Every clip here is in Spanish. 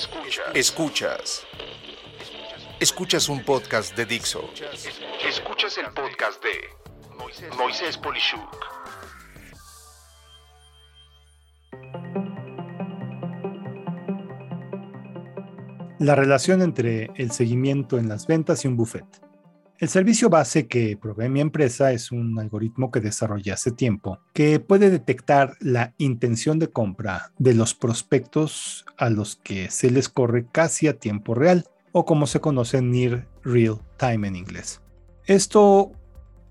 Escuchas. Escuchas. Escuchas un podcast de Dixo. Escuchas el podcast de Moisés Polishuk. La relación entre el seguimiento en las ventas y un buffet. El servicio base que provee mi empresa es un algoritmo que desarrollé hace tiempo que puede detectar la intención de compra de los prospectos a los que se les corre casi a tiempo real o como se conoce near real time en inglés. Esto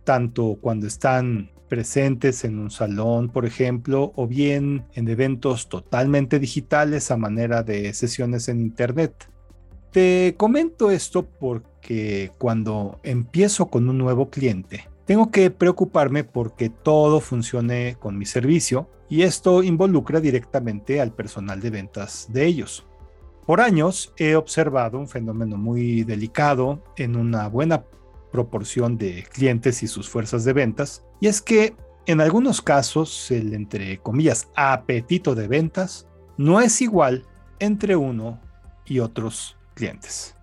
tanto cuando están presentes en un salón, por ejemplo, o bien en eventos totalmente digitales a manera de sesiones en Internet. Te comento esto porque cuando empiezo con un nuevo cliente, tengo que preocuparme porque todo funcione con mi servicio y esto involucra directamente al personal de ventas de ellos. Por años he observado un fenómeno muy delicado en una buena proporción de clientes y sus fuerzas de ventas, y es que en algunos casos el entre comillas apetito de ventas no es igual entre uno y otros clientes.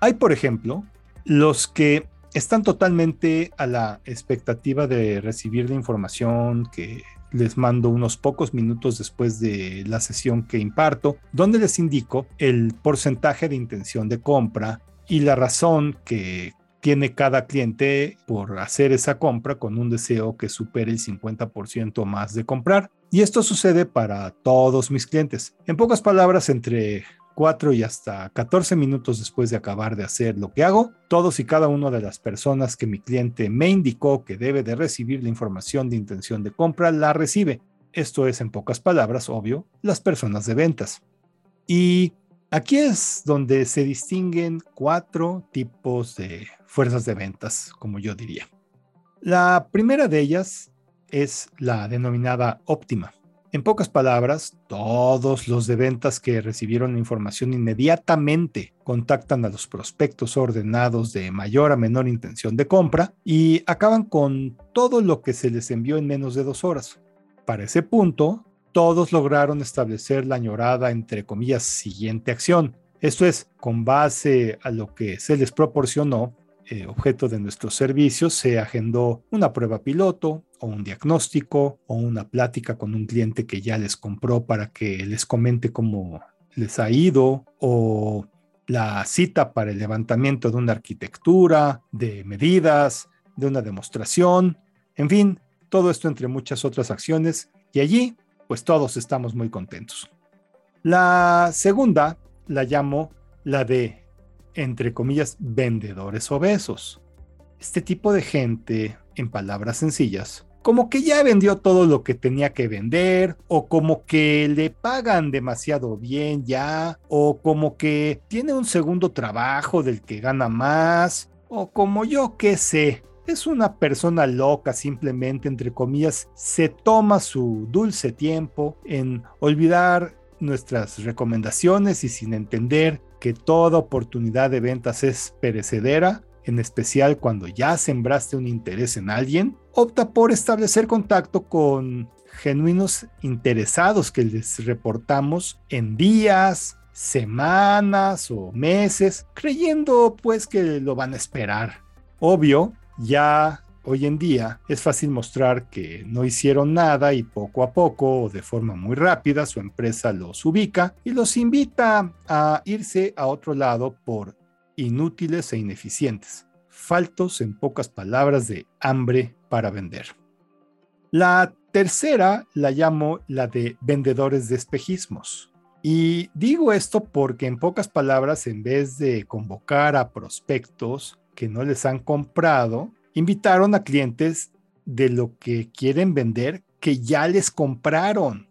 Hay, por ejemplo, los que están totalmente a la expectativa de recibir la información que les mando unos pocos minutos después de la sesión que imparto, donde les indico el porcentaje de intención de compra y la razón que tiene cada cliente por hacer esa compra con un deseo que supere el 50% más de comprar. Y esto sucede para todos mis clientes. En pocas palabras, entre 4 y hasta 14 minutos después de acabar de hacer lo que hago, todos y cada una de las personas que mi cliente me indicó que debe de recibir la información de intención de compra la recibe. Esto es, en pocas palabras, obvio, las personas de ventas. Y aquí es donde se distinguen cuatro tipos de fuerzas de ventas, como yo diría. La primera de ellas es la denominada óptima. En pocas palabras, todos los de ventas que recibieron información inmediatamente contactan a los prospectos ordenados de mayor a menor intención de compra y acaban con todo lo que se les envió en menos de dos horas. Para ese punto, todos lograron establecer la añorada, entre comillas, siguiente acción. Esto es, con base a lo que se les proporcionó, eh, objeto de nuestros servicios, se agendó una prueba piloto o un diagnóstico o una plática con un cliente que ya les compró para que les comente cómo les ha ido o la cita para el levantamiento de una arquitectura, de medidas, de una demostración, en fin, todo esto entre muchas otras acciones y allí pues todos estamos muy contentos. La segunda la llamo la de entre comillas, vendedores obesos. Este tipo de gente, en palabras sencillas, como que ya vendió todo lo que tenía que vender, o como que le pagan demasiado bien ya, o como que tiene un segundo trabajo del que gana más, o como yo qué sé, es una persona loca simplemente, entre comillas, se toma su dulce tiempo en olvidar nuestras recomendaciones y sin entender que toda oportunidad de ventas es perecedera, en especial cuando ya sembraste un interés en alguien, opta por establecer contacto con genuinos interesados que les reportamos en días, semanas o meses, creyendo pues que lo van a esperar. Obvio, ya Hoy en día es fácil mostrar que no hicieron nada y poco a poco o de forma muy rápida su empresa los ubica y los invita a irse a otro lado por inútiles e ineficientes, faltos en pocas palabras de hambre para vender. La tercera la llamo la de vendedores de espejismos. Y digo esto porque en pocas palabras, en vez de convocar a prospectos que no les han comprado, invitaron a clientes de lo que quieren vender que ya les compraron.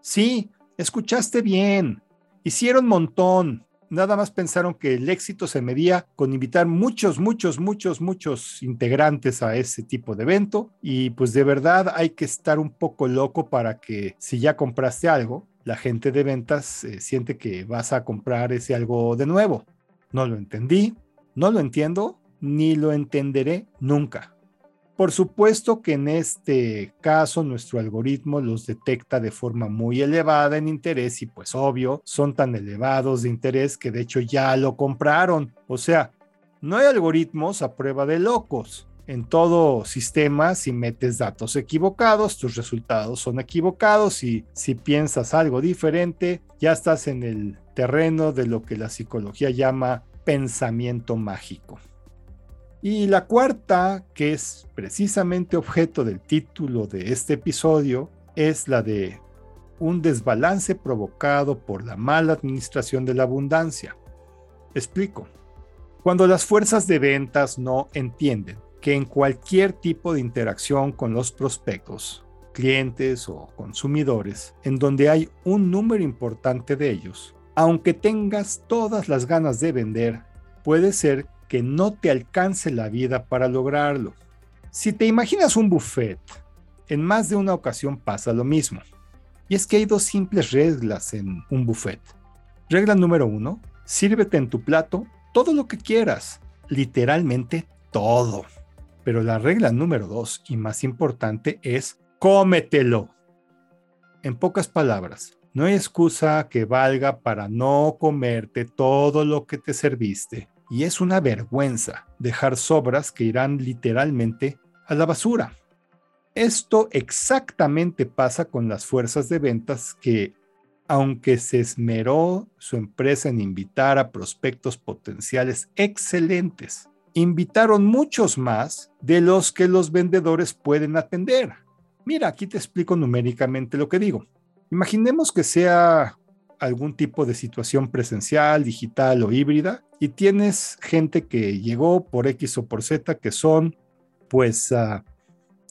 Sí, escuchaste bien. Hicieron montón. Nada más pensaron que el éxito se medía con invitar muchos, muchos, muchos, muchos integrantes a ese tipo de evento. Y pues de verdad hay que estar un poco loco para que si ya compraste algo, la gente de ventas eh, siente que vas a comprar ese algo de nuevo. No lo entendí, no lo entiendo ni lo entenderé nunca. Por supuesto que en este caso nuestro algoritmo los detecta de forma muy elevada en interés y pues obvio, son tan elevados de interés que de hecho ya lo compraron. O sea, no hay algoritmos a prueba de locos. En todo sistema, si metes datos equivocados, tus resultados son equivocados y si piensas algo diferente, ya estás en el terreno de lo que la psicología llama pensamiento mágico. Y la cuarta, que es precisamente objeto del título de este episodio, es la de un desbalance provocado por la mala administración de la abundancia. Explico. Cuando las fuerzas de ventas no entienden que en cualquier tipo de interacción con los prospectos, clientes o consumidores, en donde hay un número importante de ellos, aunque tengas todas las ganas de vender, puede ser que no te alcance la vida para lograrlo. Si te imaginas un buffet, en más de una ocasión pasa lo mismo. Y es que hay dos simples reglas en un buffet. Regla número uno, sírvete en tu plato todo lo que quieras, literalmente todo. Pero la regla número dos y más importante es cómetelo. En pocas palabras, no hay excusa que valga para no comerte todo lo que te serviste y es una vergüenza dejar sobras que irán literalmente a la basura. Esto exactamente pasa con las fuerzas de ventas que, aunque se esmeró su empresa en invitar a prospectos potenciales excelentes, invitaron muchos más de los que los vendedores pueden atender. Mira, aquí te explico numéricamente lo que digo. Imaginemos que sea algún tipo de situación presencial, digital o híbrida y tienes gente que llegó por X o por Z que son, pues, uh,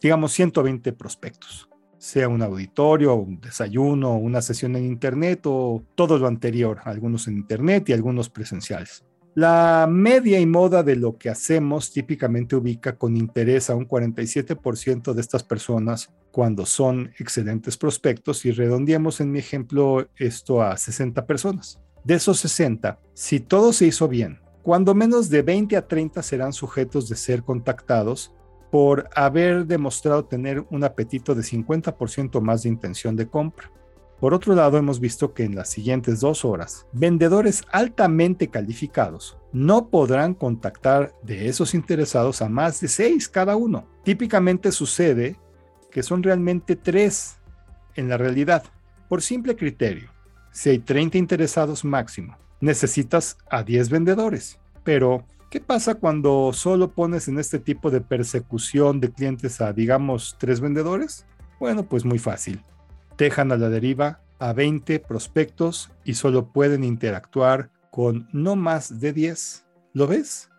digamos, 120 prospectos, sea un auditorio, un desayuno, una sesión en Internet o todo lo anterior, algunos en Internet y algunos presenciales. La media y moda de lo que hacemos típicamente ubica con interés a un 47% de estas personas cuando son excelentes prospectos y redondeamos en mi ejemplo esto a 60 personas. De esos 60, si todo se hizo bien, cuando menos de 20 a 30 serán sujetos de ser contactados por haber demostrado tener un apetito de 50% más de intención de compra. Por otro lado, hemos visto que en las siguientes dos horas, vendedores altamente calificados no podrán contactar de esos interesados a más de seis cada uno. Típicamente sucede que son realmente tres en la realidad, por simple criterio. Si hay 30 interesados máximo, necesitas a 10 vendedores. Pero, ¿qué pasa cuando solo pones en este tipo de persecución de clientes a, digamos, tres vendedores? Bueno, pues muy fácil dejan a la deriva a 20 prospectos y solo pueden interactuar con no más de 10. ¿Lo ves?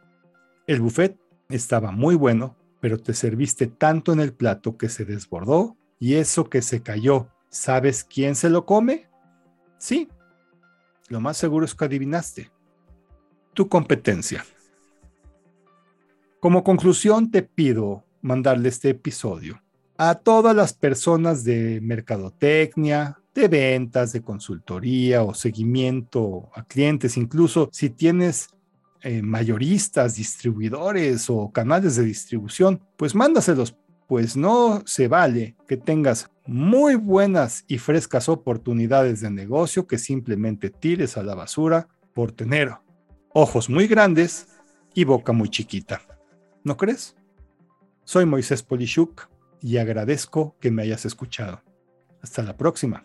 El buffet estaba muy bueno, pero te serviste tanto en el plato que se desbordó y eso que se cayó, ¿sabes quién se lo come? Sí, lo más seguro es que adivinaste. Tu competencia. Como conclusión te pido mandarle este episodio a todas las personas de mercadotecnia, de ventas, de consultoría o seguimiento a clientes, incluso si tienes eh, mayoristas, distribuidores o canales de distribución, pues mándaselos, pues no se vale que tengas muy buenas y frescas oportunidades de negocio que simplemente tires a la basura por tener ojos muy grandes y boca muy chiquita. ¿No crees? Soy Moisés Polishuk y agradezco que me hayas escuchado. Hasta la próxima.